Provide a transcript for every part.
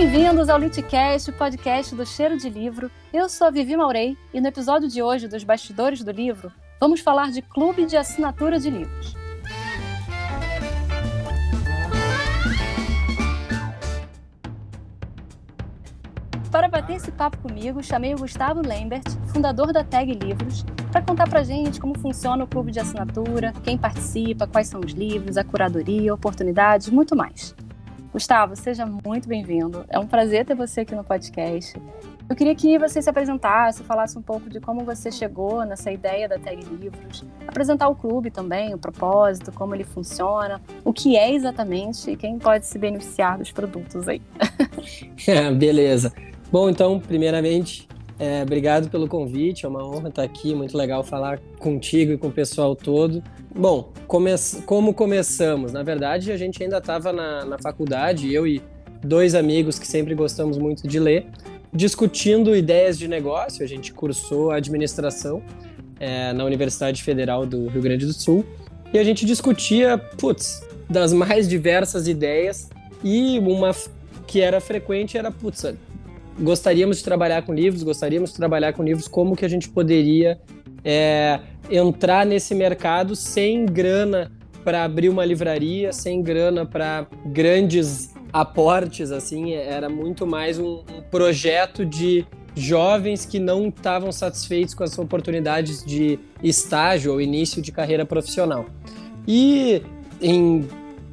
Bem-vindos ao Litcast, podcast do Cheiro de Livro. Eu sou a Vivi Maurei e no episódio de hoje dos Bastidores do Livro, vamos falar de clube de assinatura de livros. Para bater esse papo comigo, chamei o Gustavo Lambert, fundador da Tag Livros, para contar pra gente como funciona o clube de assinatura, quem participa, quais são os livros, a curadoria, oportunidades, muito mais. Gustavo, seja muito bem-vindo. É um prazer ter você aqui no podcast. Eu queria que você se apresentasse, falasse um pouco de como você chegou nessa ideia da Tag Livros, apresentar o clube também, o propósito, como ele funciona, o que é exatamente e quem pode se beneficiar dos produtos aí. É, beleza. Bom, então, primeiramente, é, obrigado pelo convite, é uma honra estar aqui, muito legal falar contigo e com o pessoal todo. Bom, come como começamos? Na verdade, a gente ainda estava na, na faculdade, eu e dois amigos que sempre gostamos muito de ler, discutindo ideias de negócio. A gente cursou administração é, na Universidade Federal do Rio Grande do Sul e a gente discutia, putz, das mais diversas ideias e uma que era frequente era, putz, gostaríamos de trabalhar com livros, gostaríamos de trabalhar com livros, como que a gente poderia é, entrar nesse mercado sem grana para abrir uma livraria, sem grana para grandes aportes, assim, era muito mais um, um projeto de jovens que não estavam satisfeitos com as oportunidades de estágio ou início de carreira profissional. E em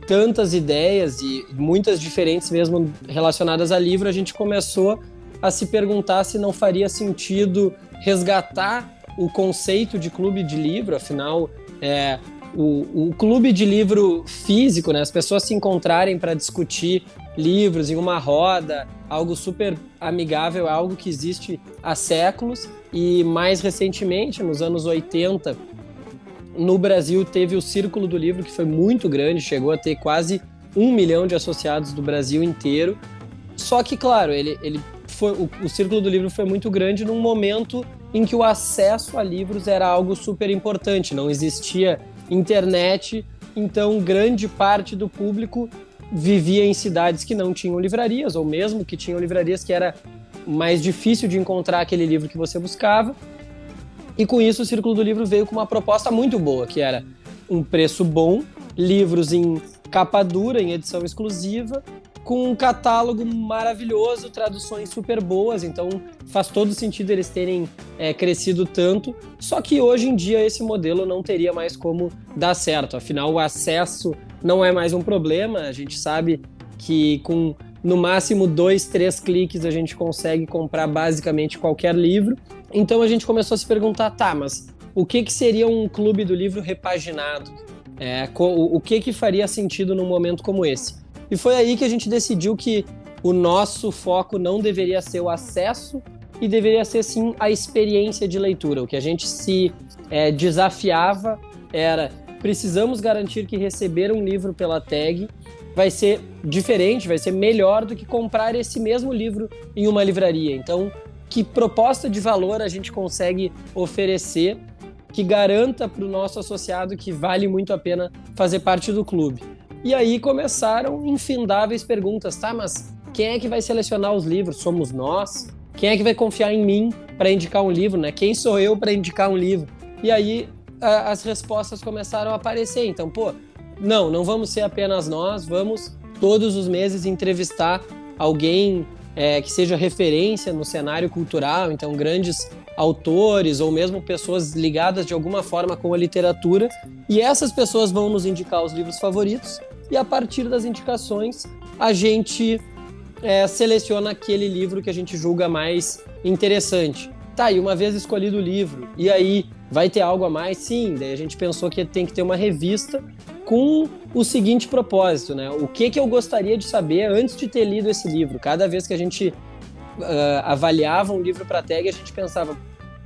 tantas ideias e muitas diferentes mesmo relacionadas a livro, a gente começou a se perguntar se não faria sentido resgatar o conceito de clube de livro, afinal, é, o, o clube de livro físico, né, as pessoas se encontrarem para discutir livros em uma roda, algo super amigável, é algo que existe há séculos e mais recentemente, nos anos 80, no Brasil teve o Círculo do Livro, que foi muito grande, chegou a ter quase um milhão de associados do Brasil inteiro. Só que, claro, ele, ele foi, o, o Círculo do Livro foi muito grande num momento em que o acesso a livros era algo super importante, não existia internet, então grande parte do público vivia em cidades que não tinham livrarias, ou mesmo que tinham livrarias que era mais difícil de encontrar aquele livro que você buscava. E com isso o Círculo do Livro veio com uma proposta muito boa, que era um preço bom, livros em capa dura, em edição exclusiva, com um catálogo maravilhoso, traduções super boas, então faz todo sentido eles terem é, crescido tanto. Só que hoje em dia esse modelo não teria mais como dar certo, afinal o acesso não é mais um problema, a gente sabe que com no máximo dois, três cliques a gente consegue comprar basicamente qualquer livro. Então a gente começou a se perguntar, tá, mas o que, que seria um clube do livro repaginado? É, o, o que, que faria sentido num momento como esse? E foi aí que a gente decidiu que o nosso foco não deveria ser o acesso e deveria ser sim a experiência de leitura. O que a gente se é, desafiava era precisamos garantir que receber um livro pela tag vai ser diferente, vai ser melhor do que comprar esse mesmo livro em uma livraria. Então, que proposta de valor a gente consegue oferecer que garanta para o nosso associado que vale muito a pena fazer parte do clube? E aí começaram infindáveis perguntas, tá? Mas quem é que vai selecionar os livros? Somos nós? Quem é que vai confiar em mim para indicar um livro, né? Quem sou eu para indicar um livro? E aí a, as respostas começaram a aparecer. Então, pô, não, não vamos ser apenas nós, vamos todos os meses entrevistar alguém é, que seja referência no cenário cultural, então grandes autores ou mesmo pessoas ligadas de alguma forma com a literatura, e essas pessoas vão nos indicar os livros favoritos e a partir das indicações a gente é, seleciona aquele livro que a gente julga mais interessante. Tá, e uma vez escolhido o livro, e aí vai ter algo a mais? Sim, daí a gente pensou que tem que ter uma revista com o seguinte propósito, né? O que, que eu gostaria de saber antes de ter lido esse livro? Cada vez que a gente uh, avaliava um livro para tag, a gente pensava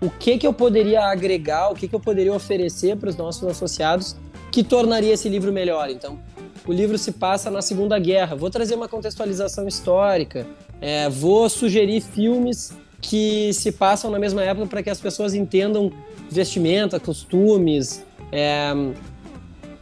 o que, que eu poderia agregar, o que, que eu poderia oferecer para os nossos associados que tornaria esse livro melhor. Então, o livro se passa na Segunda Guerra. Vou trazer uma contextualização histórica, é, vou sugerir filmes que se passam na mesma época para que as pessoas entendam vestimenta, costumes, é,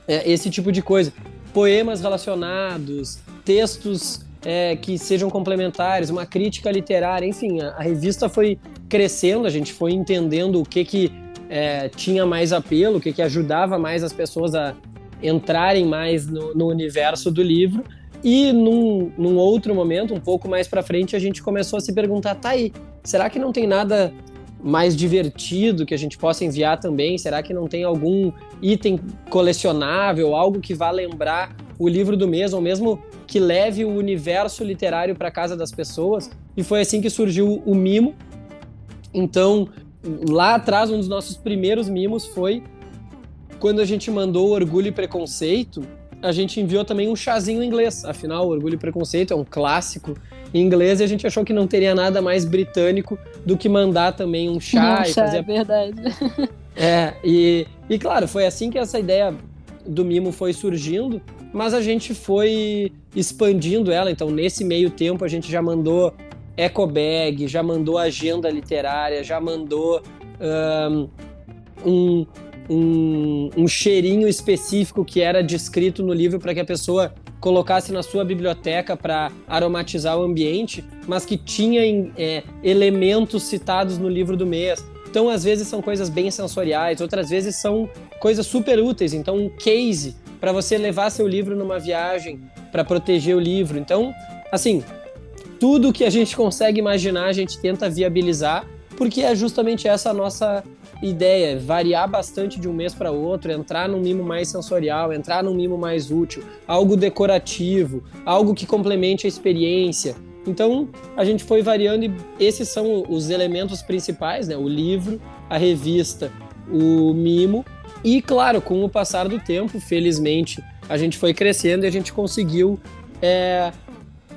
é, esse tipo de coisa. Poemas relacionados, textos é, que sejam complementares, uma crítica literária, enfim, a, a, revista foi crescendo, a gente foi entendendo o que que é, tinha mais apelo, o que que ajudava mais as pessoas a entrarem mais no, no universo do livro. E num, num, outro momento, um pouco mais para frente, a gente começou a se perguntar: tá aí, será que não tem nada mais divertido que a gente possa enviar também? Será que não tem algum item colecionável, algo que vá lembrar o livro do mês, ou mesmo que leve o universo literário para casa das pessoas? E foi assim que surgiu o Mimo. Então, lá atrás, um dos nossos primeiros mimos foi quando a gente mandou Orgulho e Preconceito, a gente enviou também um chazinho em inglês. Afinal, Orgulho e Preconceito é um clássico em inglês e a gente achou que não teria nada mais britânico do que mandar também um chá. Um e chá, fazer... é verdade. É, e, e claro, foi assim que essa ideia do mimo foi surgindo, mas a gente foi expandindo ela. Então, nesse meio tempo, a gente já mandou ecobag, já mandou agenda literária, já mandou um, um, um cheirinho específico que era descrito no livro para que a pessoa colocasse na sua biblioteca para aromatizar o ambiente, mas que tinha é, elementos citados no livro do mês. Então, às vezes são coisas bem sensoriais, outras vezes são coisas super úteis. Então, um case para você levar seu livro numa viagem, para proteger o livro. Então, assim, tudo que a gente consegue imaginar, a gente tenta viabilizar, porque é justamente essa a nossa ideia, variar bastante de um mês para outro, entrar num mimo mais sensorial, entrar num mimo mais útil, algo decorativo, algo que complemente a experiência. Então, a gente foi variando e esses são os elementos principais, né? O livro, a revista, o mimo e, claro, com o passar do tempo, felizmente, a gente foi crescendo e a gente conseguiu é,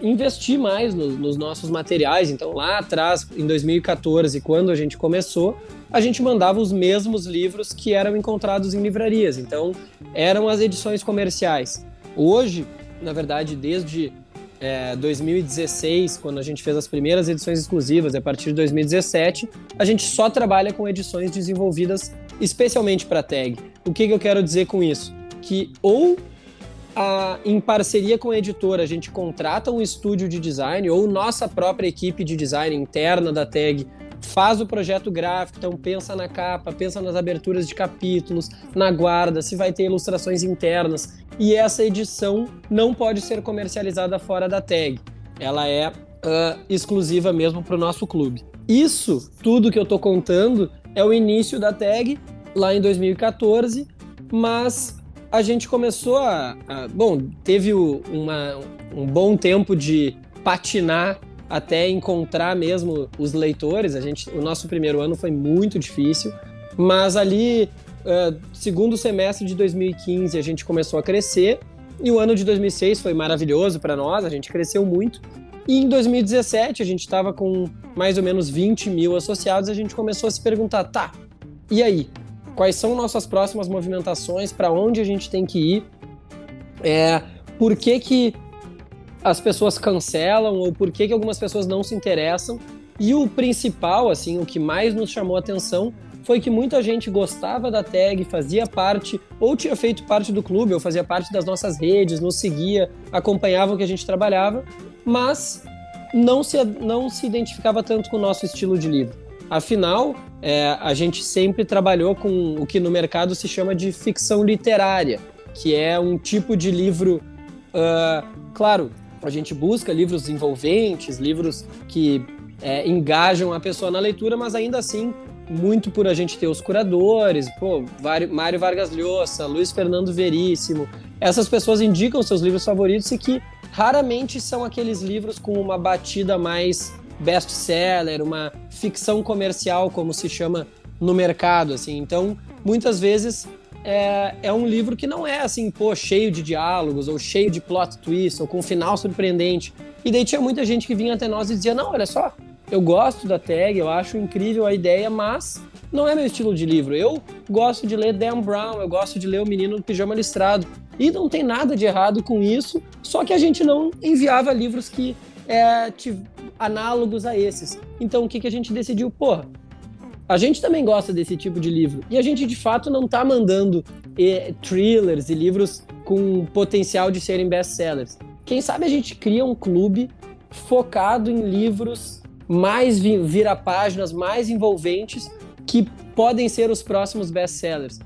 investir mais no, nos nossos materiais. Então, lá atrás, em 2014, quando a gente começou, a gente mandava os mesmos livros que eram encontrados em livrarias. Então, eram as edições comerciais. Hoje, na verdade, desde é, 2016, quando a gente fez as primeiras edições exclusivas, a partir de 2017, a gente só trabalha com edições desenvolvidas especialmente para tag. O que, que eu quero dizer com isso? Que ou a, em parceria com a editora, a gente contrata um estúdio de design ou nossa própria equipe de design interna da tag faz o projeto gráfico, então pensa na capa, pensa nas aberturas de capítulos, na guarda, se vai ter ilustrações internas. E essa edição não pode ser comercializada fora da tag. Ela é uh, exclusiva mesmo para o nosso clube. Isso, tudo que eu estou contando, é o início da tag lá em 2014, mas a gente começou a. a bom, teve uma, um bom tempo de patinar até encontrar mesmo os leitores. A gente, o nosso primeiro ano foi muito difícil, mas ali, uh, segundo semestre de 2015, a gente começou a crescer. E o ano de 2006 foi maravilhoso para nós, a gente cresceu muito. E em 2017, a gente estava com mais ou menos 20 mil associados, a gente começou a se perguntar: tá, e aí? quais são nossas próximas movimentações, para onde a gente tem que ir, é, por que, que as pessoas cancelam ou por que, que algumas pessoas não se interessam. E o principal, assim, o que mais nos chamou a atenção foi que muita gente gostava da tag, fazia parte, ou tinha feito parte do clube, ou fazia parte das nossas redes, nos seguia, acompanhava o que a gente trabalhava, mas não se, não se identificava tanto com o nosso estilo de livro. Afinal, é, a gente sempre trabalhou com o que no mercado se chama de ficção literária, que é um tipo de livro. Uh, claro, a gente busca livros envolventes, livros que é, engajam a pessoa na leitura, mas ainda assim, muito por a gente ter os curadores, pô, Mário Vargas Llosa, Luiz Fernando Veríssimo, essas pessoas indicam seus livros favoritos e que raramente são aqueles livros com uma batida mais best-seller, uma ficção comercial, como se chama no mercado, assim. Então, muitas vezes é, é, um livro que não é assim, pô, cheio de diálogos, ou cheio de plot twist, ou com um final surpreendente. E daí tinha muita gente que vinha até nós e dizia: não, olha só, eu gosto da tag, eu acho incrível a ideia, mas não é meu estilo de livro. Eu gosto de ler Dan Brown, eu gosto de ler O Menino do Pijama Listrado. E não tem nada de errado com isso, só que a gente não enviava livros que é, análogos a esses. Então o que, que a gente decidiu? Porra, a gente também gosta desse tipo de livro. E a gente de fato não está mandando thrillers e livros com potencial de serem best-sellers. quem sabe a gente cria um clube focado em livros mais vira-páginas, mais envolventes, que podem ser os próximos best-sellers.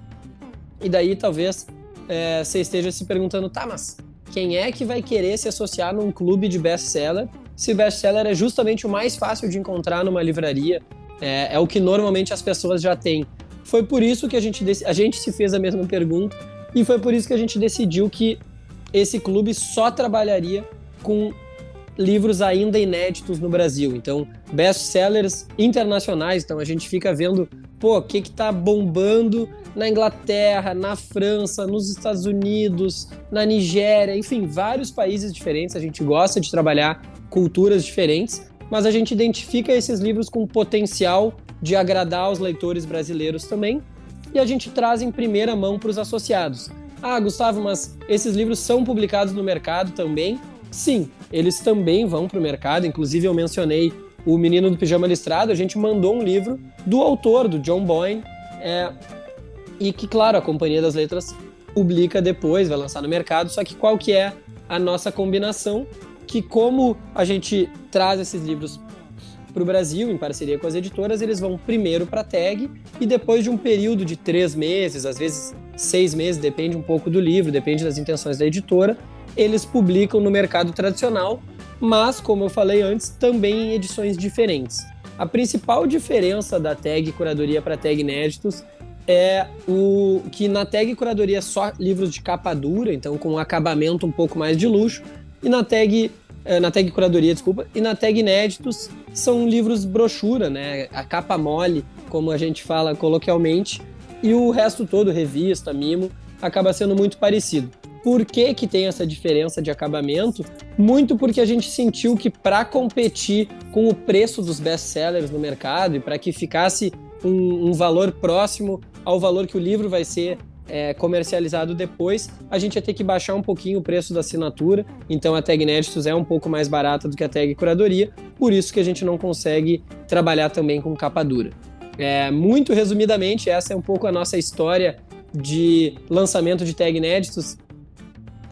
E daí talvez é, você esteja se perguntando, tá, mas quem é que vai querer se associar num clube de best-seller se best-seller é justamente o mais fácil de encontrar numa livraria? É, é, o que normalmente as pessoas já têm. Foi por isso que a gente, a gente se fez a mesma pergunta e foi por isso que a gente decidiu que esse clube só trabalharia com livros ainda inéditos no Brasil. Então, best-sellers internacionais. Então, a gente fica vendo, pô, o que que tá bombando na Inglaterra, na França, nos Estados Unidos, na Nigéria, enfim, vários países diferentes. A gente gosta de trabalhar culturas diferentes, mas a gente identifica esses livros com potencial de agradar os leitores brasileiros também. E a gente traz em primeira mão para os associados. Ah, Gustavo, mas esses livros são publicados no mercado também? Sim, eles também vão para o mercado. Inclusive, eu mencionei o Menino do Pijama Listrado. A gente mandou um livro do autor, do John Boyne, é, e que, claro, a Companhia das Letras publica depois, vai lançar no mercado. Só que qual que é a nossa combinação? Que como a gente traz esses livros para o Brasil, em parceria com as editoras, eles vão primeiro para a tag e depois de um período de três meses, às vezes seis meses, depende um pouco do livro, depende das intenções da editora, eles publicam no mercado tradicional, mas, como eu falei antes, também em edições diferentes. A principal diferença da tag curadoria para tag inéditos é o que na tag curadoria é só livros de capa dura, então com um acabamento um pouco mais de luxo, e na tag eh, na tag curadoria, desculpa, e na tag inéditos são livros brochura, né? A capa mole, como a gente fala coloquialmente, e o resto todo, revista, mimo, acaba sendo muito parecido. Por que, que tem essa diferença de acabamento? Muito porque a gente sentiu que para competir com o preço dos best-sellers no mercado e para que ficasse um, um, valor próximo ao valor que o livro vai ser é, comercializado depois, a gente ia ter que baixar um pouquinho o preço da assinatura. Então a tag Inéditos é um pouco mais barata do que a tag Curadoria, por isso que a gente não consegue trabalhar também com capa dura. É, muito resumidamente, essa é um pouco a nossa história de lançamento de tag inéditos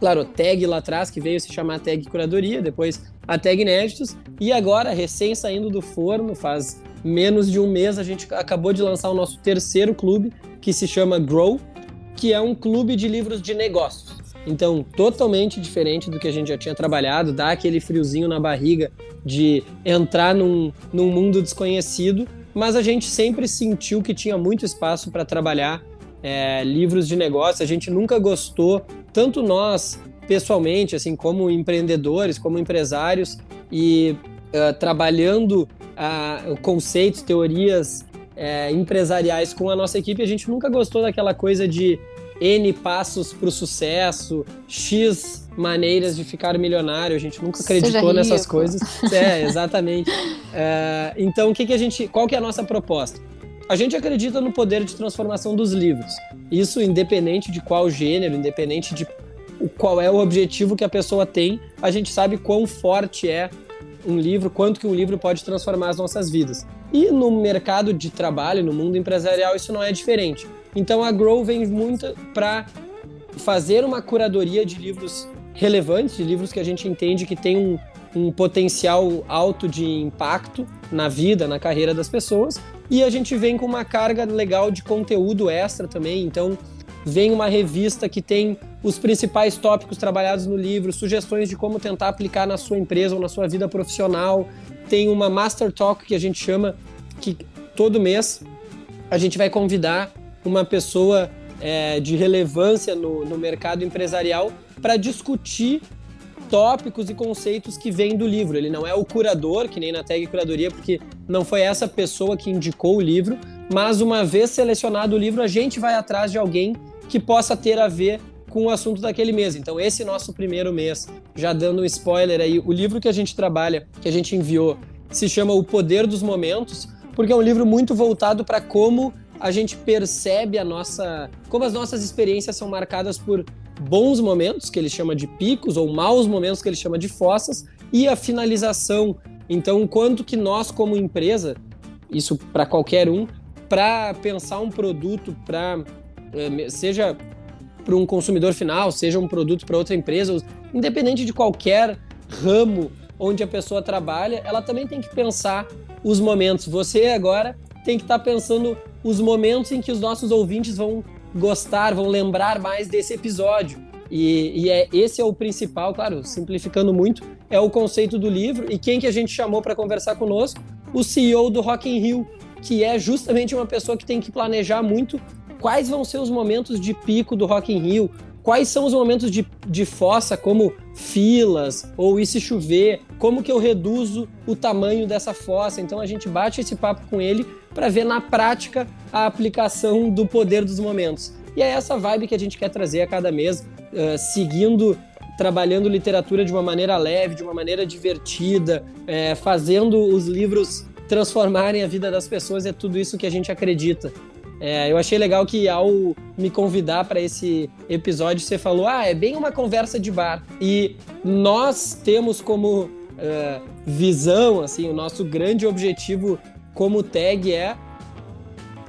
claro, tag lá atrás, que veio se chamar tag curadoria, depois a tag inéditos, e agora, recém saindo do forno, faz menos de um mês, a gente acabou de lançar o nosso terceiro clube, que se chama Grow, que é um clube de livros de negócios. Então, totalmente diferente do que a gente já tinha trabalhado, dá aquele friozinho na barriga de entrar num, num mundo desconhecido, mas a gente sempre sentiu que tinha muito espaço para trabalhar é, livros de negócio. A gente nunca gostou, tanto nós pessoalmente, assim como empreendedores, como empresários e uh, trabalhando uh, conceitos, teorias uh, empresariais com a nossa equipe, a gente nunca gostou daquela coisa de N passos para o sucesso, X maneiras de ficar milionário. A gente nunca acreditou nessas coisas. É, exatamente. É, então, o que, que a gente. Qual que é a nossa proposta? A gente acredita no poder de transformação dos livros. Isso independente de qual gênero, independente de qual é o objetivo que a pessoa tem, a gente sabe quão forte é um livro, quanto que um livro pode transformar as nossas vidas. E no mercado de trabalho, no mundo empresarial, isso não é diferente. Então a Grow vem muito para fazer uma curadoria de livros relevantes, de livros que a gente entende que tem um, um potencial alto de impacto na vida, na carreira das pessoas, e a gente vem com uma carga legal de conteúdo extra também. Então, vem uma revista que tem os principais tópicos trabalhados no livro, sugestões de como tentar aplicar na sua empresa ou na sua vida profissional. Tem uma Master Talk que a gente chama, que todo mês a gente vai convidar uma pessoa é, de relevância no, no mercado empresarial para discutir tópicos e conceitos que vêm do livro. Ele não é o curador, que nem na tag curadoria, porque não foi essa pessoa que indicou o livro, mas uma vez selecionado o livro, a gente vai atrás de alguém que possa ter a ver com o assunto daquele mês. Então, esse nosso primeiro mês, já dando um spoiler aí, o livro que a gente trabalha, que a gente enviou, se chama O Poder dos Momentos, porque é um livro muito voltado para como a gente percebe a nossa, como as nossas experiências são marcadas por bons momentos, que ele chama de picos, ou maus momentos, que ele chama de fossas, e a finalização. Então, quanto que nós, como empresa, isso para qualquer um, para pensar um produto para eh, seja para um consumidor final, seja um produto para outra empresa, independente de qualquer ramo onde a pessoa trabalha, ela também tem que pensar os momentos. Você agora tem que estar tá pensando os momentos em que os nossos ouvintes vão gostar, vão lembrar mais desse episódio. E, e é, esse é o principal, claro, simplificando muito, é o conceito do livro. E quem que a gente chamou para conversar conosco? O CEO do Rock in Rio, que é justamente uma pessoa que tem que planejar muito quais vão ser os momentos de pico do Rock in Rio, quais são os momentos de, de fossa, como filas, ou e se chover, como que eu reduzo o tamanho dessa fossa. Então a gente bate esse papo com ele para ver na prática a aplicação do poder dos momentos. E é essa vibe que a gente quer trazer a cada mês, uh, seguindo, trabalhando literatura de uma maneira leve, de uma maneira divertida, é, fazendo os livros transformarem a vida das pessoas. É tudo isso que a gente acredita. É, eu achei legal que ao me convidar para esse episódio, você falou: ah, é bem uma conversa de bar. E nós temos como uh, visão, assim, o nosso grande objetivo como tag é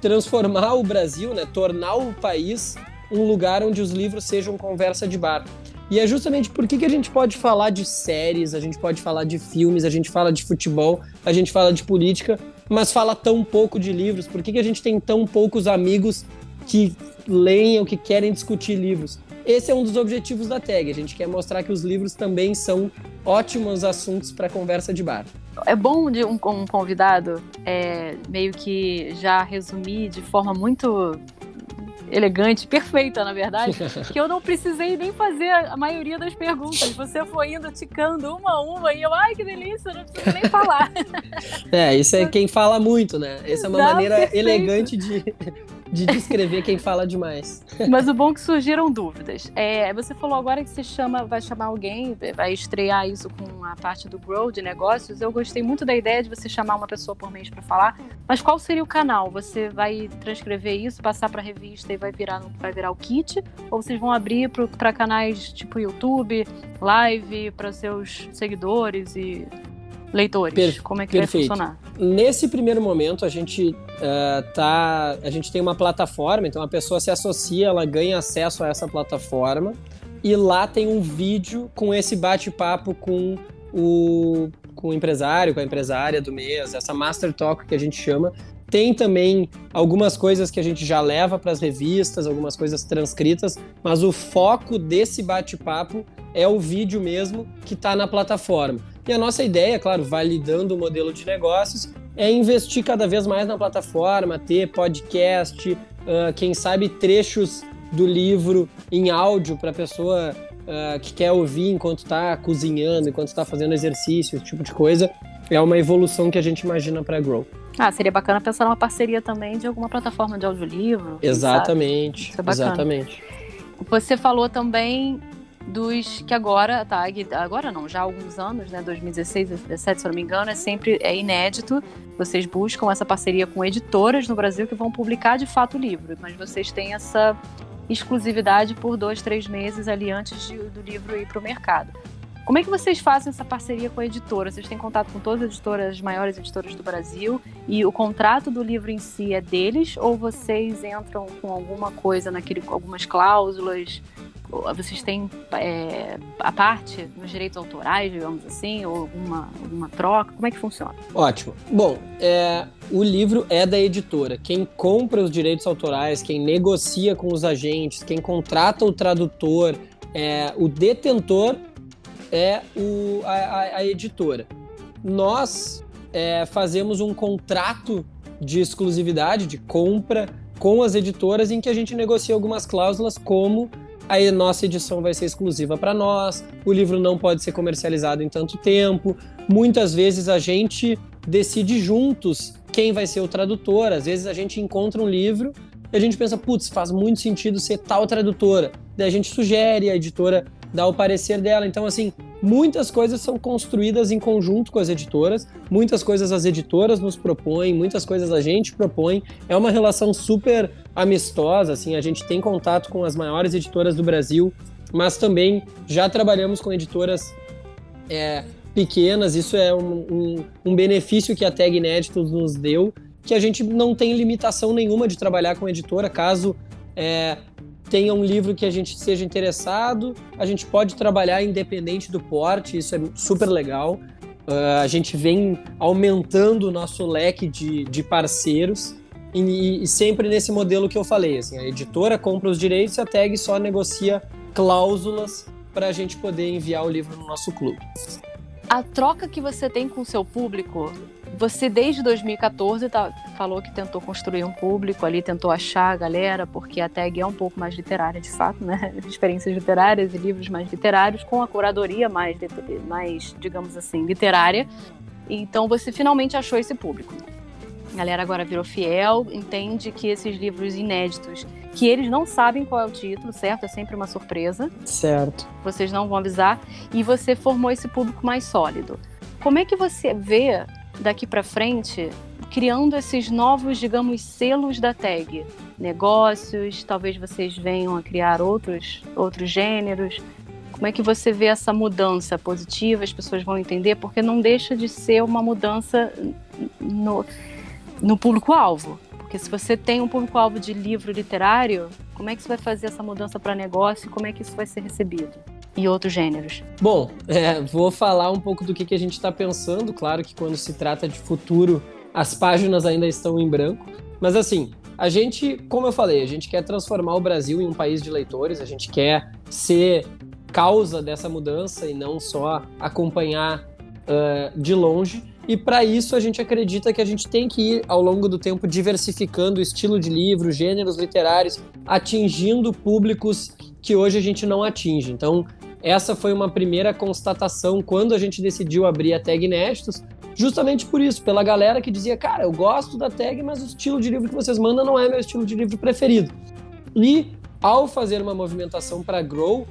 transformar o Brasil, né, tornar o país um lugar onde os livros sejam conversa de bar. E é justamente por que, que a gente pode falar de séries, a gente pode falar de filmes, a gente fala de futebol, a gente fala de política, mas fala tão pouco de livros? Por que, que a gente tem tão poucos amigos que leem ou que querem discutir livros? Esse é um dos objetivos da tag. A gente quer mostrar que os livros também são ótimos assuntos para conversa de bar. É bom de um, um convidado é, meio que já resumir de forma muito elegante, perfeita, na verdade, que eu não precisei nem fazer a maioria das perguntas. Você foi indo ticando uma a uma e eu, ai, que delícia, não preciso nem falar. É, isso é quem fala muito, né? Essa é uma maneira perfeito. elegante de, de descrever quem fala demais. Mas o bom é que surgiram dúvidas. É, você falou agora que você chama, vai chamar alguém, vai estrear isso com a parte do Grow de negócios. Eu gostei muito da ideia de você chamar uma pessoa por mês para falar. Mas qual seria o canal? Você vai transcrever isso, passar para revista e vai virar, vai virar o kit? Ou vocês vão abrir para canais tipo YouTube, live, para seus seguidores e leitores? Per Como é que perfeito. vai funcionar? Nesse primeiro momento, a gente uh, tá. A gente tem uma plataforma, então a pessoa se associa, ela ganha acesso a essa plataforma. E lá tem um vídeo com esse bate-papo com o, com o empresário, com a empresária do mês, essa Master Talk que a gente chama. Tem também algumas coisas que a gente já leva para as revistas, algumas coisas transcritas, mas o foco desse bate-papo é o vídeo mesmo que está na plataforma. E a nossa ideia, claro, validando o modelo de negócios, é investir cada vez mais na plataforma, ter podcast, uh, quem sabe trechos do livro em áudio para a pessoa uh, que quer ouvir enquanto está cozinhando, enquanto está fazendo exercício, esse tipo de coisa. É uma evolução que a gente imagina para Grow. Ah, seria bacana pensar numa parceria também de alguma plataforma de audiolivro. Exatamente, é exatamente. Você falou também dos que agora a TAG, agora não, já há alguns anos, né, 2016, 2017, se eu não me engano, é sempre é inédito. Vocês buscam essa parceria com editoras no Brasil que vão publicar de fato o livro, mas vocês têm essa exclusividade por dois, três meses ali antes de, do livro ir para o mercado. Como é que vocês fazem essa parceria com a editora? Vocês têm contato com todas as editoras, as maiores editoras do Brasil, e o contrato do livro em si é deles, ou vocês entram com alguma coisa naquele, algumas cláusulas vocês têm é, a parte nos direitos autorais, digamos assim, ou alguma, alguma troca? Como é que funciona? Ótimo. Bom, é, o livro é da editora. Quem compra os direitos autorais, quem negocia com os agentes, quem contrata o tradutor, é, o detentor é o, a, a editora. Nós é, fazemos um contrato de exclusividade, de compra com as editoras, em que a gente negocia algumas cláusulas como a nossa edição vai ser exclusiva para nós, o livro não pode ser comercializado em tanto tempo. Muitas vezes a gente decide juntos quem vai ser o tradutor. Às vezes a gente encontra um livro e a gente pensa, putz, faz muito sentido ser tal tradutora. Daí a gente sugere, a editora dá o parecer dela. Então, assim, muitas coisas são construídas em conjunto com as editoras, muitas coisas as editoras nos propõem, muitas coisas a gente propõe. É uma relação super amistosa, assim, a gente tem contato com as maiores editoras do Brasil, mas também já trabalhamos com editoras é, pequenas, isso é um, um, um benefício que a Tag Inéditos nos deu, que a gente não tem limitação nenhuma de trabalhar com editora, caso é, tenha um livro que a gente seja interessado, a gente pode trabalhar independente do porte, isso é super legal. Uh, a gente vem aumentando o nosso leque de, de parceiros e, e, sempre nesse modelo que eu falei. Assim, a editora compra os direitos e a tag só negocia cláusulas para a gente poder enviar o livro no nosso clube. A troca que você tem com o seu público, você desde 2014 tá, falou que tentou construir um público ali, tentou achar a galera, porque a tag é um pouco mais literária de fato, né? Experiências literárias e livros mais literários, com a curadoria mais, mais digamos assim, literária. Então você finalmente achou esse público. A galera agora virou fiel, entende que esses livros inéditos, que eles não sabem qual é o título, certo? É sempre uma surpresa. Certo. Vocês não vão avisar. E você formou esse público mais sólido. Como é que você vê daqui para frente criando esses novos, digamos, selos da tag? Negócios, talvez vocês venham a criar outros, outros gêneros. Como é que você vê essa mudança positiva? As pessoas vão entender, porque não deixa de ser uma mudança no no público-alvo. Porque se você tem um público-alvo de livro literário, como é que você vai fazer essa mudança para negócio e como é que isso vai ser recebido? E outros gêneros? Bom, é, vou falar um pouco do que, que a gente está pensando. Claro que quando se trata de futuro, as páginas ainda estão em branco. Mas assim, a gente, como eu falei, a gente quer transformar o Brasil em um país de leitores, a gente quer ser causa dessa mudança e não só acompanhar uh, de longe. E para isso a gente acredita que a gente tem que ir ao longo do tempo diversificando o estilo de livro, gêneros literários, atingindo públicos que hoje a gente não atinge. Então, essa foi uma primeira constatação quando a gente decidiu abrir a tag Inéditos, justamente por isso, pela galera que dizia, cara, eu gosto da tag, mas o estilo de livro que vocês mandam não é meu estilo de livro preferido. E ao fazer uma movimentação para Grow,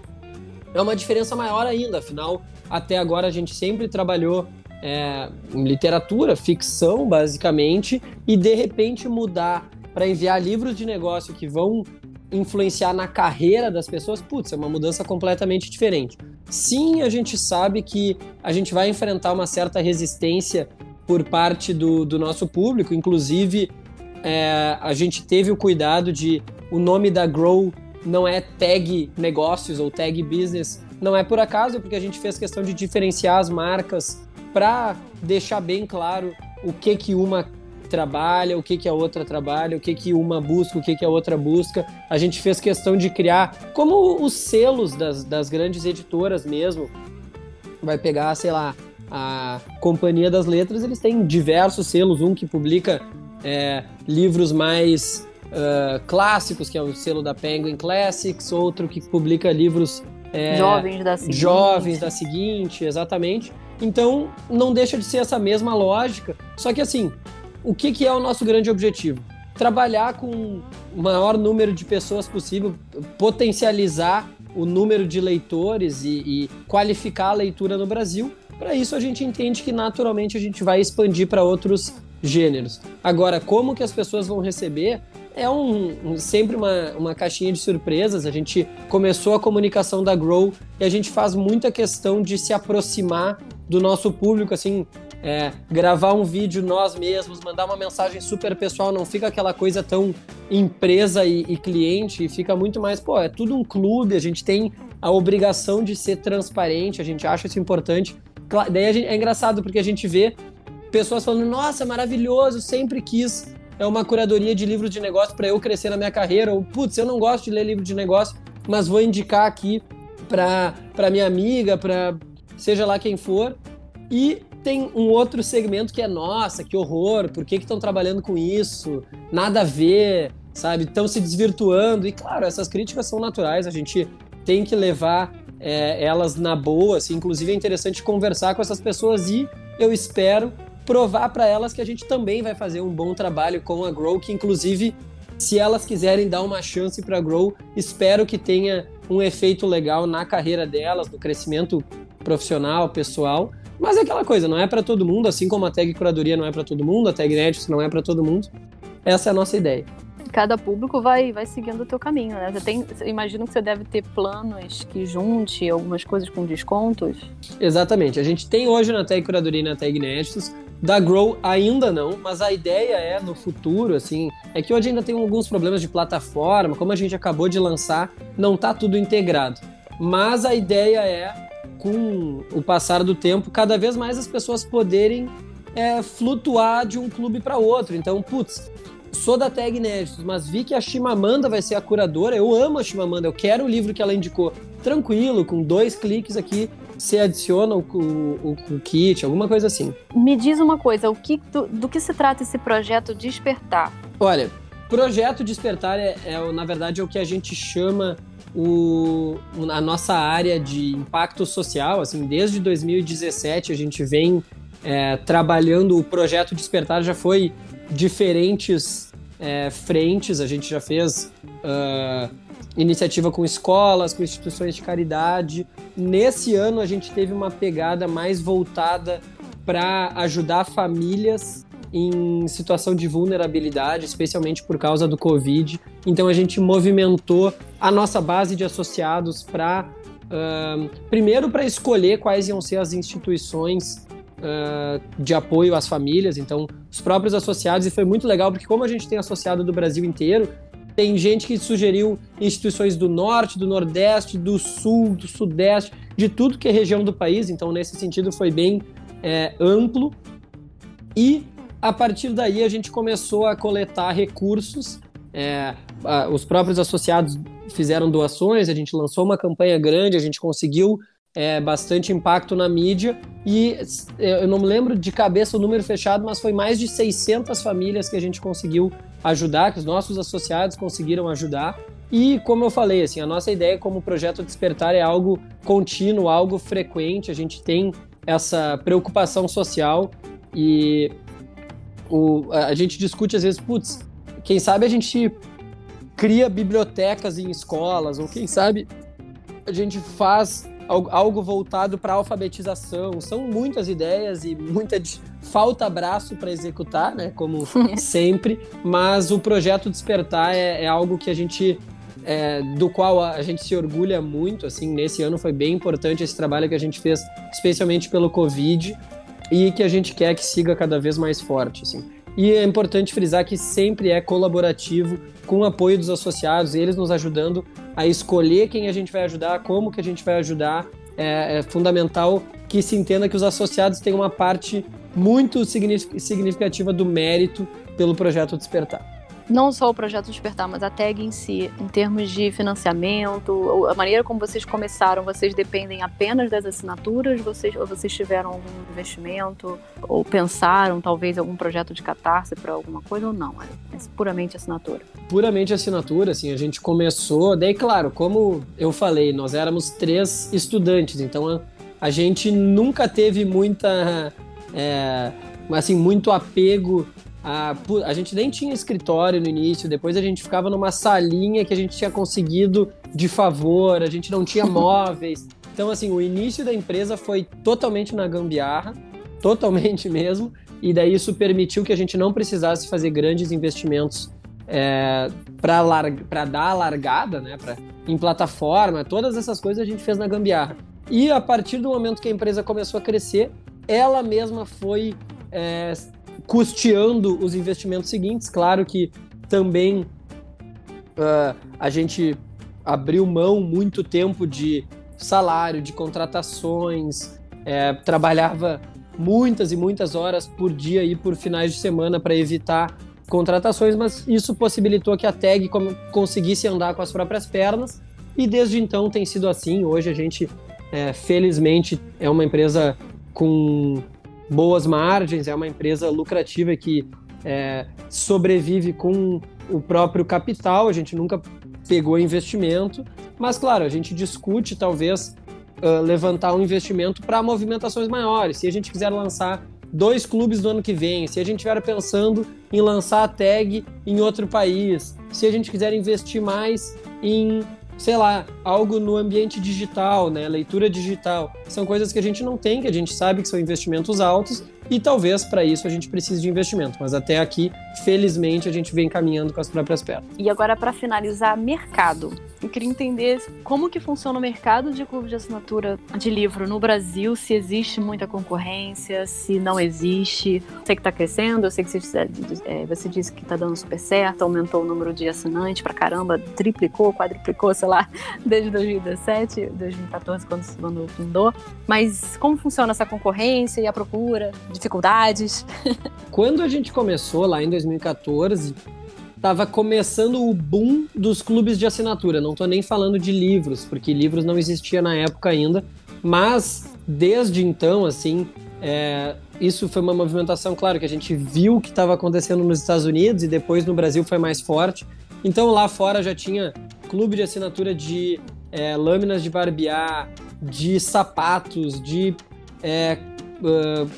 é uma diferença maior ainda, afinal, até agora a gente sempre trabalhou é, literatura, ficção, basicamente, e de repente mudar para enviar livros de negócio que vão influenciar na carreira das pessoas, putz, é uma mudança completamente diferente. Sim, a gente sabe que a gente vai enfrentar uma certa resistência por parte do, do nosso público, inclusive é, a gente teve o cuidado de o nome da Grow não é tag negócios ou tag business, não é por acaso, porque a gente fez questão de diferenciar as marcas para deixar bem claro o que que uma trabalha, o que que a outra trabalha, o que que uma busca, o que que a outra busca. A gente fez questão de criar, como os selos das, das grandes editoras mesmo, vai pegar, sei lá, a Companhia das Letras, eles têm diversos selos, um que publica é, livros mais uh, clássicos, que é o selo da Penguin Classics, outro que publica livros é, jovens da seguinte. Jovens da seguinte, exatamente. Então, não deixa de ser essa mesma lógica. Só que, assim, o que, que é o nosso grande objetivo? Trabalhar com o maior número de pessoas possível, potencializar o número de leitores e, e qualificar a leitura no Brasil. Para isso, a gente entende que naturalmente a gente vai expandir para outros gêneros. Agora, como que as pessoas vão receber? É um, um, sempre uma, uma caixinha de surpresas. A gente começou a comunicação da Grow e a gente faz muita questão de se aproximar do nosso público, assim, é, gravar um vídeo nós mesmos, mandar uma mensagem super pessoal, não fica aquela coisa tão empresa e, e cliente, fica muito mais, pô, é tudo um clube, a gente tem a obrigação de ser transparente, a gente acha isso importante. Daí gente, é engraçado porque a gente vê pessoas falando, nossa, maravilhoso, sempre quis é uma curadoria de livros de negócio para eu crescer na minha carreira, ou putz, eu não gosto de ler livro de negócio, mas vou indicar aqui para minha amiga, para seja lá quem for. E tem um outro segmento que é, nossa, que horror, por que estão trabalhando com isso? Nada a ver, sabe? Estão se desvirtuando. E claro, essas críticas são naturais, a gente tem que levar é, elas na boa. Assim, inclusive é interessante conversar com essas pessoas e eu espero provar para elas que a gente também vai fazer um bom trabalho com a Grow, que inclusive se elas quiserem dar uma chance para a Grow, espero que tenha um efeito legal na carreira delas, no crescimento profissional, pessoal. Mas é aquela coisa, não é para todo mundo, assim como a tag curadoria não é para todo mundo, a tag Netflix não é para todo mundo. Essa é a nossa ideia. Cada público vai, vai seguindo o teu caminho, né? Você tem, imagino que você deve ter planos que junte algumas coisas com descontos. Exatamente. A gente tem hoje na tag curadoria e na tag Netflix Da Grow ainda não, mas a ideia é no futuro, assim, é que hoje ainda tem alguns problemas de plataforma, como a gente acabou de lançar, não tá tudo integrado. Mas a ideia é, com o passar do tempo, cada vez mais as pessoas poderem é, flutuar de um clube para outro. Então, putz, sou da Tag Inéditos, mas vi que a Chimamanda vai ser a curadora. Eu amo a Chimamanda, eu quero o livro que ela indicou. Tranquilo, com dois cliques aqui, você adiciona o, o, o, kit, alguma coisa assim. Me diz uma coisa, o que, do, do que se trata esse projeto Despertar? Olha, projeto Despertar é, é, na verdade, é o que a gente chama o, a nossa área de impacto social. Assim, desde 2017 a gente vem é, trabalhando o projeto Despertar já foi diferentes é, frentes. A gente já fez uh, iniciativa com escolas, com instituições de caridade. Nesse ano a gente teve uma pegada mais voltada para ajudar famílias em situação de vulnerabilidade, especialmente por causa do Covid. Então a gente movimentou a nossa base de associados para uh, primeiro para escolher quais iam ser as instituições uh, de apoio às famílias, então os próprios associados, e foi muito legal porque como a gente tem associado do Brasil inteiro, tem gente que sugeriu instituições do norte, do nordeste, do sul, do sudeste, de tudo que é região do país. Então, nesse sentido, foi bem é, amplo. E a partir daí a gente começou a coletar recursos. É, os próprios associados fizeram doações, a gente lançou uma campanha grande, a gente conseguiu é, bastante impacto na mídia e eu não me lembro de cabeça o número fechado, mas foi mais de 600 famílias que a gente conseguiu ajudar, que os nossos associados conseguiram ajudar. E como eu falei, assim, a nossa ideia como projeto Despertar é algo contínuo, algo frequente. A gente tem essa preocupação social e o, a gente discute às vezes, putz, quem sabe a gente cria bibliotecas em escolas, ou quem sabe a gente faz algo voltado para alfabetização. São muitas ideias e muita falta braço para executar, né? Como sempre. Mas o projeto Despertar é, é algo que a gente é, do qual a gente se orgulha muito. Assim, nesse ano foi bem importante esse trabalho que a gente fez, especialmente pelo Covid, e que a gente quer que siga cada vez mais forte. Assim. E é importante frisar que sempre é colaborativo, com o apoio dos associados, eles nos ajudando a escolher quem a gente vai ajudar, como que a gente vai ajudar. É, é fundamental que se entenda que os associados têm uma parte muito significativa do mérito pelo projeto Despertar não só o projeto Despertar, mas a tag em si, em termos de financiamento, a maneira como vocês começaram, vocês dependem apenas das assinaturas, vocês, ou vocês tiveram algum investimento, ou pensaram talvez algum projeto de catarse para alguma coisa, ou não? É, é puramente assinatura? Puramente assinatura, assim, a gente começou, daí claro, como eu falei, nós éramos três estudantes, então a, a gente nunca teve muita, é, assim, muito apego a, a gente nem tinha escritório no início, depois a gente ficava numa salinha que a gente tinha conseguido de favor, a gente não tinha móveis. Então, assim, o início da empresa foi totalmente na gambiarra, totalmente mesmo, e daí isso permitiu que a gente não precisasse fazer grandes investimentos é, para dar a largada, né, pra, em plataforma, todas essas coisas a gente fez na gambiarra. E a partir do momento que a empresa começou a crescer, ela mesma foi é, custeando os investimentos seguintes. Claro que também uh, a gente abriu mão muito tempo de salário, de contratações, é, trabalhava muitas e muitas horas por dia e por finais de semana para evitar contratações, mas isso possibilitou que a tag conseguisse andar com as próprias pernas e desde então tem sido assim. Hoje a gente, é, felizmente, é uma empresa com boas margens, é uma empresa lucrativa que é, sobrevive com o próprio capital, a gente nunca pegou investimento, mas claro, a gente discute talvez uh, levantar um investimento para movimentações maiores. Se a gente quiser lançar dois clubes no ano que vem, se a gente estiver pensando em lançar a tag em outro país, se a gente quiser investir mais em sei lá, algo no ambiente digital, né? Leitura digital. São coisas que a gente não tem, que a gente sabe que são investimentos altos, e talvez para isso a gente precise de investimento. Mas até aqui, felizmente, a gente vem caminhando com as próprias pernas. E agora, para finalizar, mercado. Eu queria entender como que funciona o mercado de clube de assinatura de livro no Brasil, se existe muita concorrência, se não existe. Sei que está crescendo, eu sei que você, é, você disse que está dando super certo, aumentou o número de assinantes para caramba, triplicou, quadruplicou, sei lá, desde 2017, 2014, quando, quando fundou. Mas como funciona essa concorrência e a procura? Dificuldades? Quando a gente começou lá em 2014, estava começando o boom dos clubes de assinatura. Não estou nem falando de livros, porque livros não existia na época ainda. Mas desde então, assim, é, isso foi uma movimentação, claro, que a gente viu que estava acontecendo nos Estados Unidos e depois no Brasil foi mais forte. Então lá fora já tinha clube de assinatura de é, lâminas de barbear, de sapatos, de é, uh,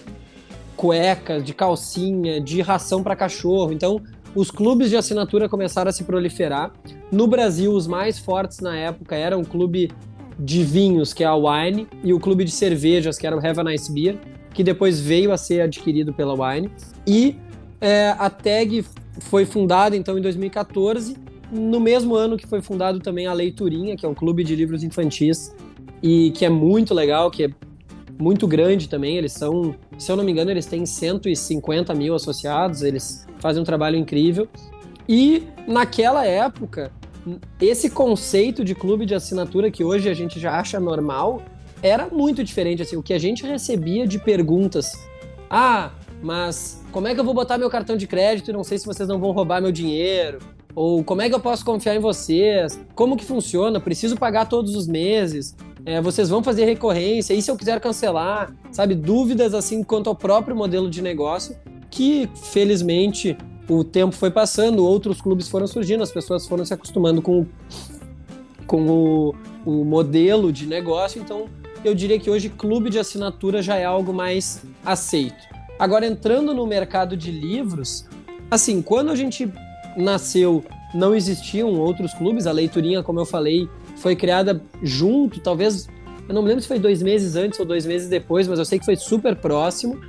cuecas, de calcinha, de ração para cachorro. Então os clubes de assinatura começaram a se proliferar. No Brasil, os mais fortes na época eram o clube de vinhos, que é a Wine, e o clube de cervejas, que era o Have a Nice Beer, que depois veio a ser adquirido pela Wine. E é, a Tag foi fundada então em 2014, no mesmo ano que foi fundado também a Leiturinha, que é um clube de livros infantis e que é muito legal, que é muito grande também. Eles são, se eu não me engano, eles têm 150 mil associados, eles fazem um trabalho incrível. E naquela época, esse conceito de clube de assinatura que hoje a gente já acha normal era muito diferente. Assim, o que a gente recebia de perguntas. Ah, mas como é que eu vou botar meu cartão de crédito e não sei se vocês não vão roubar meu dinheiro? Ou como é que eu posso confiar em vocês? Como que funciona? Preciso pagar todos os meses? É, vocês vão fazer recorrência? E se eu quiser cancelar? Sabe? Dúvidas assim quanto ao próprio modelo de negócio, que felizmente o tempo foi passando, outros clubes foram surgindo, as pessoas foram se acostumando com, com o, o modelo de negócio, então eu diria que hoje clube de assinatura já é algo mais aceito. Agora, entrando no mercado de livros, assim, quando a gente nasceu, não existiam outros clubes. A Leiturinha, como eu falei, foi criada junto, talvez, eu não me lembro se foi dois meses antes ou dois meses depois, mas eu sei que foi super próximo.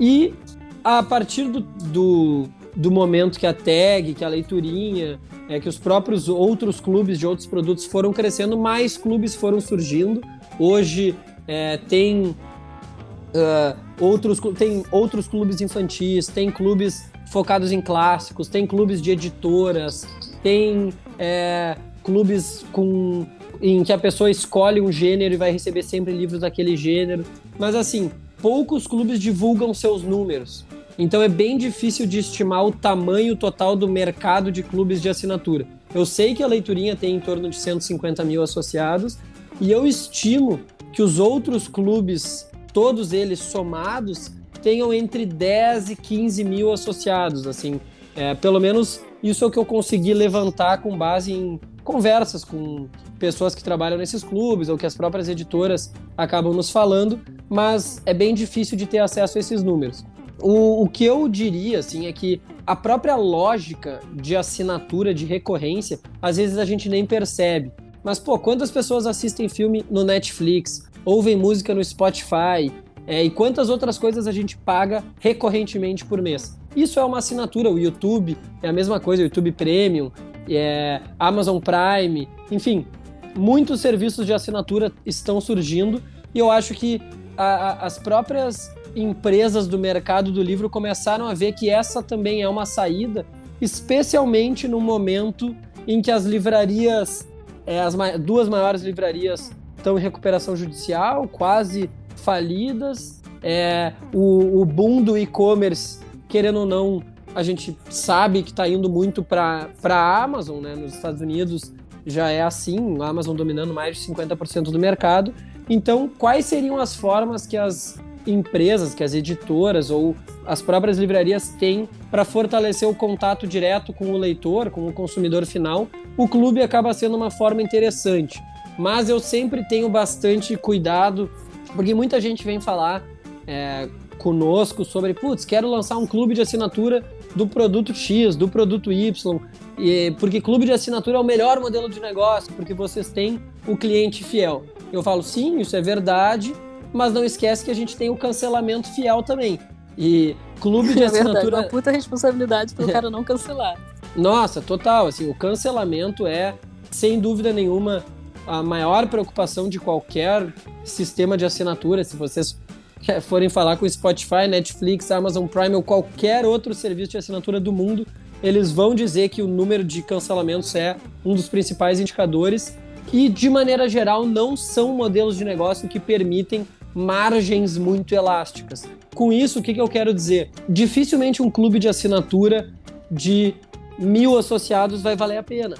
E a partir do, do, do momento que a tag, que a leiturinha, é, que os próprios outros clubes de outros produtos foram crescendo, mais clubes foram surgindo. Hoje é, tem, uh, outros, tem outros clubes infantis, tem clubes focados em clássicos, tem clubes de editoras, tem é, clubes com em que a pessoa escolhe um gênero e vai receber sempre livros daquele gênero. Mas assim, poucos clubes divulgam seus números. Então é bem difícil de estimar o tamanho total do mercado de clubes de assinatura. Eu sei que a leiturinha tem em torno de 150 mil associados e eu estimo que os outros clubes, todos eles somados, tenham entre 10 e 15 mil associados, assim. É, pelo menos isso é o que eu consegui levantar com base em conversas com pessoas que trabalham nesses clubes ou que as próprias editoras acabam nos falando, mas é bem difícil de ter acesso a esses números. O, o que eu diria, assim, é que a própria lógica de assinatura, de recorrência, às vezes a gente nem percebe. Mas, pô, quantas pessoas assistem filme no Netflix, ouvem música no Spotify, é, e quantas outras coisas a gente paga recorrentemente por mês. Isso é uma assinatura, o YouTube é a mesma coisa, o YouTube Premium, é, Amazon Prime, enfim, muitos serviços de assinatura estão surgindo e eu acho que a, a, as próprias empresas do mercado do livro começaram a ver que essa também é uma saída, especialmente no momento em que as livrarias, é, as duas maiores livrarias estão em recuperação judicial, quase falidas, é, o, o boom do e-commerce, querendo ou não, a gente sabe que está indo muito para a Amazon, né? Nos Estados Unidos já é assim, a Amazon dominando mais de 50% do mercado. Então, quais seriam as formas que as empresas, que as editoras ou as próprias livrarias têm para fortalecer o contato direto com o leitor, com o consumidor final? O clube acaba sendo uma forma interessante, mas eu sempre tenho bastante cuidado porque muita gente vem falar é, conosco sobre, putz, quero lançar um clube de assinatura do produto X, do produto Y, e, porque clube de assinatura é o melhor modelo de negócio, porque vocês têm o cliente fiel. Eu falo, sim, isso é verdade, mas não esquece que a gente tem o cancelamento fiel também. E clube de é assinatura. Verdade, uma puta responsabilidade pro cara não cancelar. Nossa, total. Assim, o cancelamento é, sem dúvida nenhuma, a maior preocupação de qualquer sistema de assinatura. Se vocês forem falar com Spotify, Netflix, Amazon Prime ou qualquer outro serviço de assinatura do mundo, eles vão dizer que o número de cancelamentos é um dos principais indicadores e, de maneira geral, não são modelos de negócio que permitem margens muito elásticas. Com isso, o que, eu quero dizer? Dificilmente um clube de assinatura de mil associados vai valer a pena.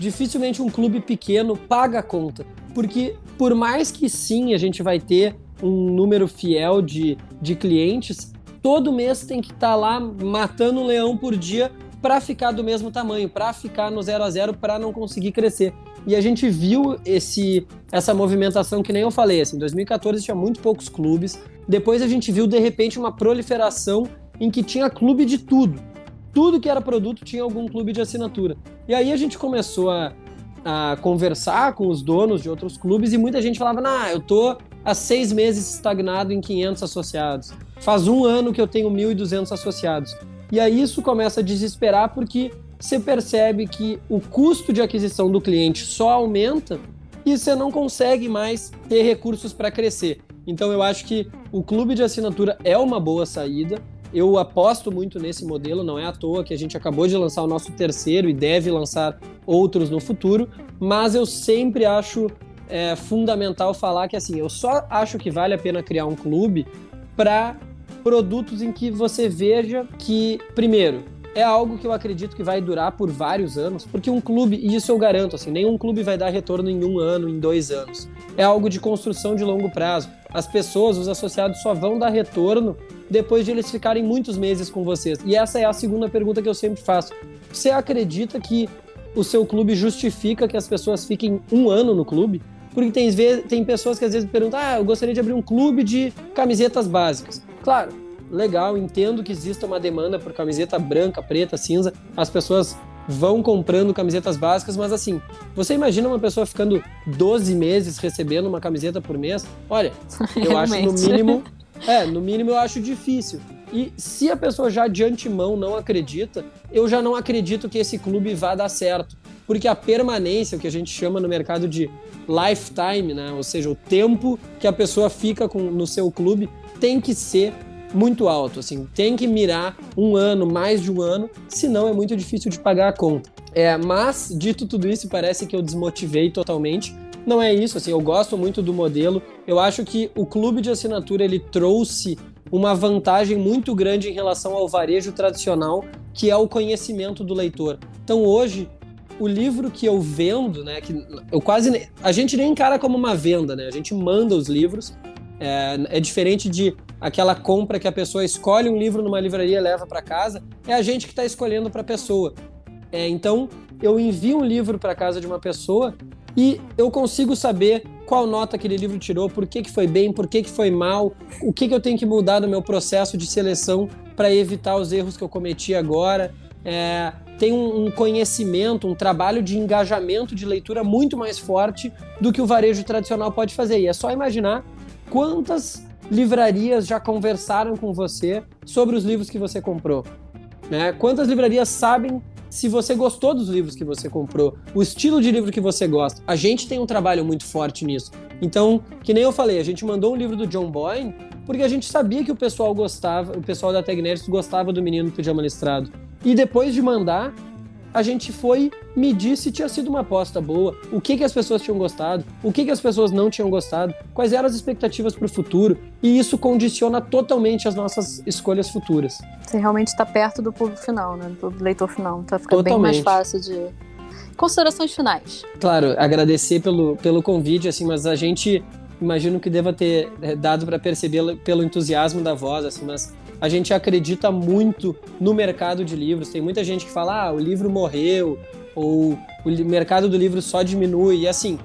Dificilmente um clube pequeno paga a conta. Porque, por mais que sim a gente vai ter um número fiel de, de clientes, todo mês tem que estar tá lá matando um leão por dia para ficar do mesmo tamanho, para ficar no zero a zero, para não conseguir crescer. E a gente viu esse, essa movimentação que nem eu falei, assim, em 2014 tinha muito poucos clubes, depois a gente viu de repente uma proliferação em que tinha clube de tudo. Tudo que era produto tinha algum clube de assinatura. E aí a gente começou a, a conversar com os donos de outros clubes e muita gente falava: "Nah, eu tô há seis meses estagnado em 500 associados. Faz um ano que eu tenho 1.200 associados. E aí isso começa a desesperar porque você percebe que o custo de aquisição do cliente só aumenta e você não consegue mais ter recursos para crescer. Então eu acho que o clube de assinatura é uma boa saída. Eu aposto muito nesse modelo, não é à toa que a gente acabou de lançar o nosso terceiro e deve lançar outros no futuro, mas eu sempre acho é, fundamental falar que assim, eu só acho que vale a pena criar um clube para produtos em que você veja que, primeiro, é algo que eu acredito que vai durar por vários anos, porque um clube, e isso eu garanto, assim, nenhum clube vai dar retorno em um ano, em dois anos. É algo de construção de longo prazo. As pessoas, os associados, só vão dar retorno depois de eles ficarem muitos meses com vocês. E essa é a segunda pergunta que eu sempre faço. Você acredita que o seu clube justifica que as pessoas fiquem um ano no clube? Porque tem, tem pessoas que às vezes perguntam: ah, eu gostaria de abrir um clube de camisetas básicas. Claro, legal, entendo que exista uma demanda por camiseta branca, preta, cinza. As pessoas vão comprando camisetas básicas, mas assim, você imagina uma pessoa ficando 12 meses recebendo uma camiseta por mês? Olha, eu acho no mínimo, é, no mínimo eu acho difícil. E se a pessoa já de antemão não acredita, eu já não acredito que esse clube vá dar certo. Porque a permanência, o que a gente chama no mercado de lifetime, né? ou seja, o tempo que a pessoa fica com, no seu clube, tem que ser muito alto, assim, tem que mirar um ano, mais de um ano, senão é muito difícil de pagar a conta. É, mas, dito tudo isso, parece que eu desmotivei totalmente. Não é isso, assim, eu gosto muito do modelo. Eu acho que o clube de assinatura ele trouxe uma vantagem muito grande em relação ao varejo tradicional, que é o conhecimento do leitor. Então, hoje, o livro que eu vendo, né, que eu quase a gente nem encara como uma venda, né? A gente manda os livros. É, é diferente de aquela compra que a pessoa escolhe um livro numa livraria e leva para casa, é a gente que está escolhendo para a pessoa. É, então, eu envio um livro para casa de uma pessoa e eu consigo saber qual nota aquele livro tirou, por que, que foi bem, por que, que foi mal, o que, que eu tenho que mudar no meu processo de seleção para evitar os erros que eu cometi agora. É, tem um, um, conhecimento, um trabalho de engajamento de leitura muito mais forte do que o varejo tradicional pode fazer. E é só imaginar quantas livrarias já conversaram com você sobre os livros que você comprou? Né? Quantas livrarias sabem se você gostou dos livros que você comprou, o estilo de livro que você gosta? A gente tem um trabalho muito forte nisso. Então, que nem eu falei, a gente mandou um livro do John Boyne porque a gente sabia que o pessoal gostava, o pessoal da Tag gostava do Menino Pijama Listrado. E depois de mandar, a gente foi medir se tinha sido uma aposta boa, o que, que as pessoas tinham gostado, o que, que as pessoas não tinham gostado, quais eram as expectativas para o futuro, e isso condiciona totalmente as nossas escolhas futuras. Você realmente está perto do público final, né? do leitor final, então fica bem mais fácil de. Considerações finais. Claro, agradecer pelo, pelo convite, assim, mas a gente imagino que deva ter eh, dado para perceber pelo entusiasmo da voz, assim, mas a gente acredita muito no mercado de livros. Tem muita gente que fala, ah, o livro morreu, ou o mercado do livro só diminui. E assim,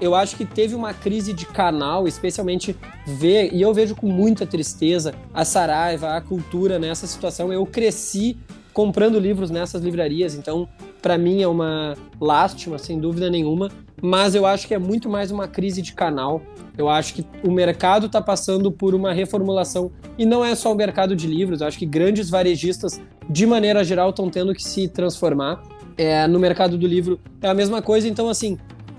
eu acho que teve uma crise de canal, especialmente ver, e eu vejo com muita tristeza a Saraiva, a cultura nessa situação. Eu cresci comprando livros nessas livrarias, então para mim é uma lástima, sem dúvida nenhuma, mas eu acho que é muito mais uma crise de canal. Eu acho que o mercado está passando por uma reformulação e não é só o mercado de livros. Eu acho que grandes varejistas, de maneira geral, estão tendo que se transformar. É, no mercado do livro é a mesma coisa. Então, assim,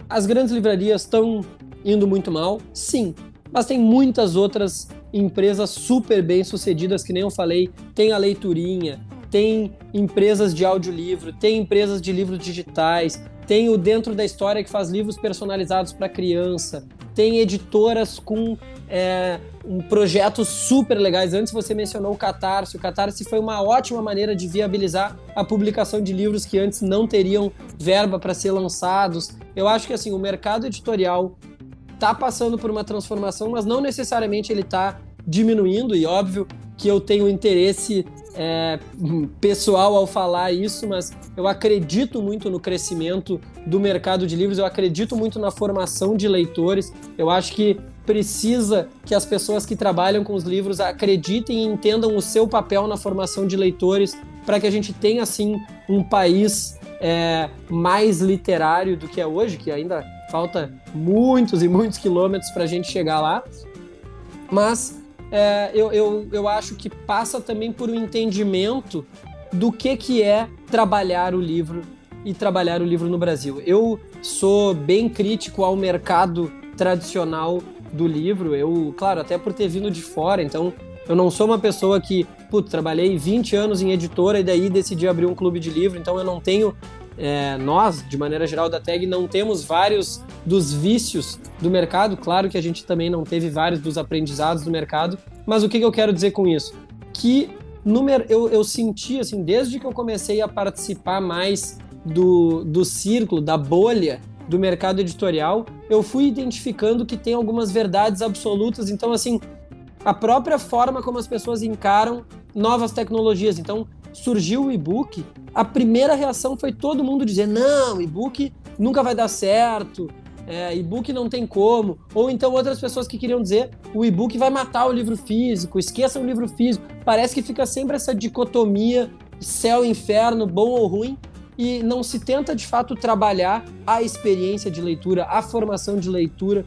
as grandes livrarias estão indo muito mal, sim, mas tem muitas outras empresas super bem sucedidas, que nem eu falei. Tem a Leiturinha, tem empresas de audiolivro, tem empresas de livros digitais, tem o Dentro da História que faz livros personalizados para criança, tem editoras com é, um projetos super legais. Antes você mencionou o Catarse. O Catarse foi uma ótima maneira de viabilizar a publicação de livros que antes não teriam verba para ser lançados. Eu acho que assim o mercado editorial está passando por uma transformação, mas não necessariamente ele está diminuindo. E óbvio que eu tenho interesse é, pessoal ao falar isso, mas eu acredito muito no crescimento do mercado de livros, eu acredito muito na formação de leitores. Eu acho que precisa que as pessoas que trabalham com os livros acreditem e entendam o seu papel na formação de leitores, para que a gente tenha, assim, um país é, mais literário do que é hoje, que ainda falta muitos e muitos quilômetros para a gente chegar lá. Mas é, eu, eu, eu acho que passa também por um entendimento do que, que é trabalhar o livro e trabalhar o livro no Brasil. Eu sou bem crítico ao mercado tradicional do livro. Eu, claro, até por ter vindo de fora, então eu não sou uma pessoa que, putz, trabalhei 20 anos em editora e daí decidi abrir um clube de livro, então eu não tenho é, nós, de maneira geral da TAG, não temos vários dos vícios do mercado. Claro que a gente também não teve vários dos aprendizados do mercado, mas o que, que eu quero dizer com isso? Que no, eu, eu senti, assim, desde que eu comecei a participar mais do, do círculo, da bolha do mercado editorial, eu fui identificando que tem algumas verdades absolutas. Então, assim, a própria forma como as pessoas encaram novas tecnologias. Então, surgiu o e-book, a primeira reação foi todo mundo dizer: não, e-book nunca vai dar certo, é, e-book não tem como. Ou então outras pessoas que queriam dizer: o e-book vai matar o livro físico, esqueçam o livro físico. Parece que fica sempre essa dicotomia céu inferno, bom ou ruim, e não se tenta de fato trabalhar a experiência de leitura, a formação de leitura,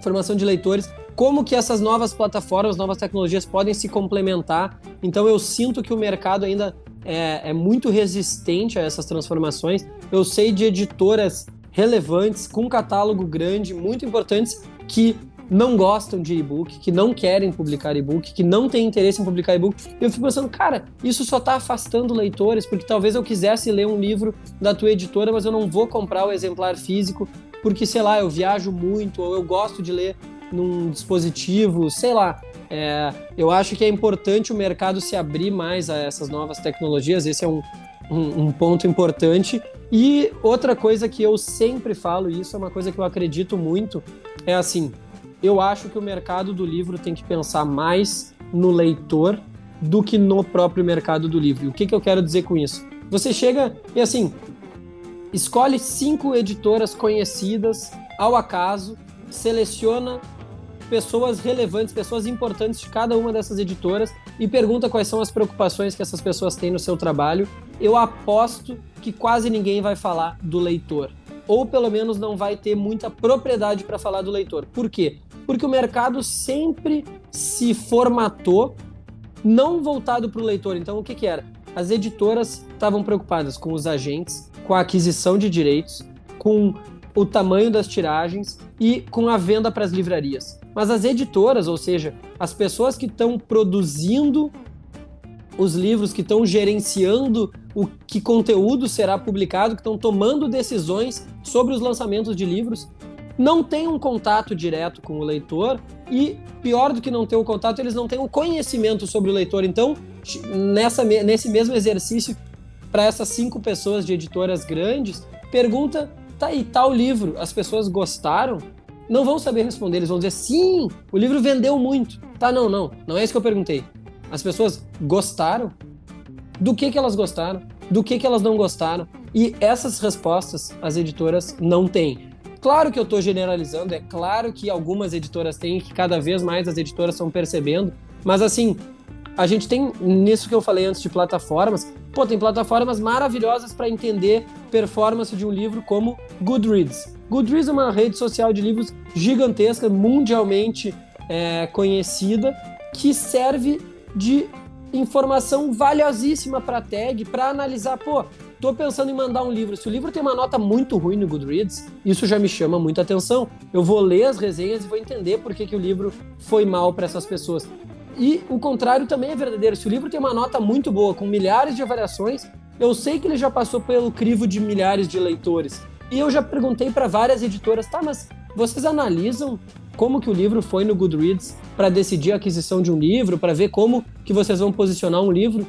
formação de leitores como que essas novas plataformas, novas tecnologias podem se complementar. Então eu sinto que o mercado ainda é, é muito resistente a essas transformações. Eu sei de editoras relevantes, com catálogo grande, muito importantes, que não gostam de e-book, que não querem publicar e-book, que não têm interesse em publicar e-book. Eu fico pensando, cara, isso só está afastando leitores, porque talvez eu quisesse ler um livro da tua editora, mas eu não vou comprar o exemplar físico, porque, sei lá, eu viajo muito, ou eu gosto de ler num dispositivo, sei lá. É, eu acho que é importante o mercado se abrir mais a essas novas tecnologias, esse é um, um, um ponto importante. E outra coisa que eu sempre falo, e isso é uma coisa que eu acredito muito, é assim: eu acho que o mercado do livro tem que pensar mais no leitor do que no próprio mercado do livro. E o que, que eu quero dizer com isso? Você chega e assim, escolhe cinco editoras conhecidas ao acaso, seleciona pessoas relevantes, pessoas importantes de cada uma dessas editoras e pergunta quais são as preocupações que essas pessoas têm no seu trabalho. Eu aposto que quase ninguém vai falar do leitor. Ou pelo menos não vai ter muita propriedade para falar do leitor. Por quê? Porque o mercado sempre se formatou não voltado para o leitor. Então, o que, que era? As editoras estavam preocupadas com os agentes, com a aquisição de direitos, com o tamanho das tiragens e com a venda para as livrarias. Mas as editoras, ou seja, as pessoas que estão produzindo os livros, que estão gerenciando o que conteúdo será publicado, que estão tomando decisões sobre os lançamentos de livros, não têm um contato direto com o leitor e, pior do que não ter o contato, eles não têm o um conhecimento sobre o leitor. Então, nessa, nesse mesmo exercício, para essas cinco pessoas de editoras grandes, pergunta tá aí, tal livro, as pessoas gostaram? Não vão saber responder, eles vão dizer sim, o livro vendeu muito. Tá, não, não, não é isso que eu perguntei. As pessoas gostaram? Do que que elas gostaram? Do que que elas não gostaram? E essas respostas as editoras não têm. Claro que eu estou generalizando, é claro que algumas editoras têm, que cada vez mais as editoras estão percebendo, mas assim, a gente tem nisso que eu falei antes de plataformas, pô, tem plataformas maravilhosas para entender performance de um livro como Goodreads. Goodreads é uma rede social de livros gigantesca, mundialmente é, conhecida, que serve de informação valiosíssima para tag, para analisar, pô, tô pensando em mandar um livro. Se o livro tem uma nota muito ruim no Goodreads, isso já me chama muita atenção. Eu vou ler as resenhas e vou entender por que, que o livro foi mal para essas pessoas. E o contrário também é verdadeiro. Se o livro tem uma nota muito boa, com milhares de avaliações, eu sei que ele já passou pelo crivo de milhares de leitores. E eu já perguntei para várias editoras, tá, mas vocês analisam como que o livro foi no Goodreads para decidir a aquisição de um livro, para ver como que vocês vão posicionar um livro?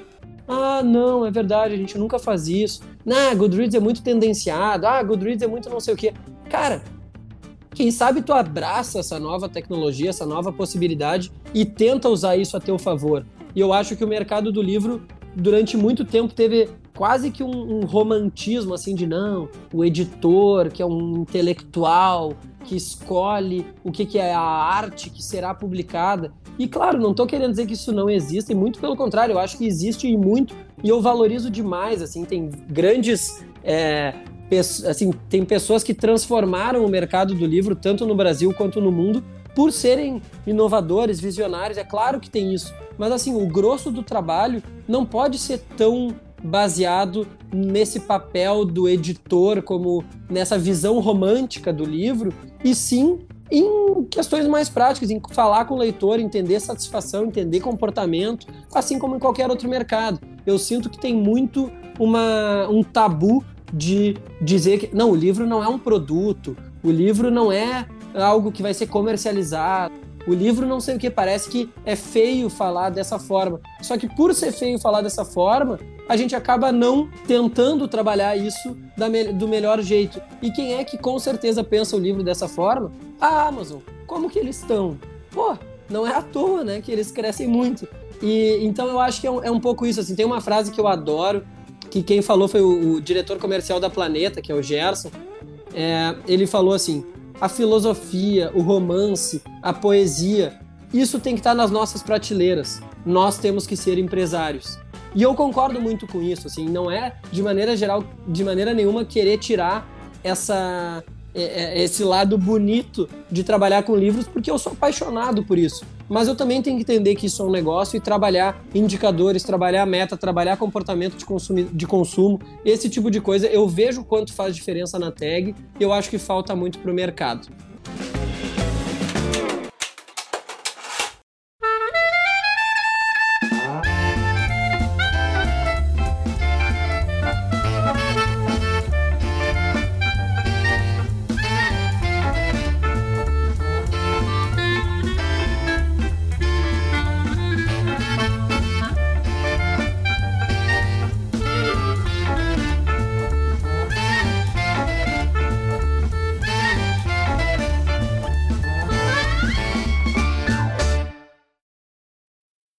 Ah, não, é verdade, a gente nunca faz isso. Ah, Goodreads é muito tendenciado. Ah, Goodreads é muito não sei o quê. Cara, quem sabe tu abraça essa nova tecnologia, essa nova possibilidade e tenta usar isso a teu favor. E eu acho que o mercado do livro durante muito tempo teve quase que um, um, romantismo assim de não, o editor que é um intelectual que escolhe o que, que é a arte que será publicada. E claro, não estou querendo dizer que isso não existe, muito pelo contrário, eu acho que existe e muito, e eu valorizo demais. Assim, tem grandes é, assim, tem pessoas que transformaram o mercado do livro, tanto no Brasil quanto no mundo, por serem inovadores, visionários. É claro que tem isso. Mas assim, o grosso do trabalho não pode ser tão baseado nesse papel do editor, como nessa visão romântica do livro, e sim em questões mais práticas, em falar com o leitor, entender satisfação, entender comportamento, assim como em qualquer outro mercado. Eu sinto que tem muito uma, um tabu de dizer que não, o livro não é um produto, o livro não é algo que vai ser comercializado. O livro não sei o que, parece que é feio falar dessa forma. Só que por ser feio falar dessa forma, a gente acaba não tentando trabalhar isso do melhor jeito. E quem é que com certeza pensa o livro dessa forma? A Amazon. Como que eles estão? Pô, não é à toa, né, que eles crescem muito. E então eu acho que é um, é um pouco isso. Assim, tem uma frase que eu adoro, que quem falou foi o, o diretor comercial da Planeta, que é o Gerson. É, ele falou assim: a filosofia, o romance, a poesia, isso tem que estar nas nossas prateleiras. Nós temos que ser empresários. E eu concordo muito com isso, assim, não é de maneira geral, de maneira nenhuma querer tirar essa esse lado bonito de trabalhar com livros, porque eu sou apaixonado por isso. Mas eu também tenho que entender que isso é um negócio e trabalhar indicadores, trabalhar meta, trabalhar comportamento de, consumi de consumo, esse tipo de coisa. Eu vejo quanto faz diferença na tag e eu acho que falta muito para o mercado.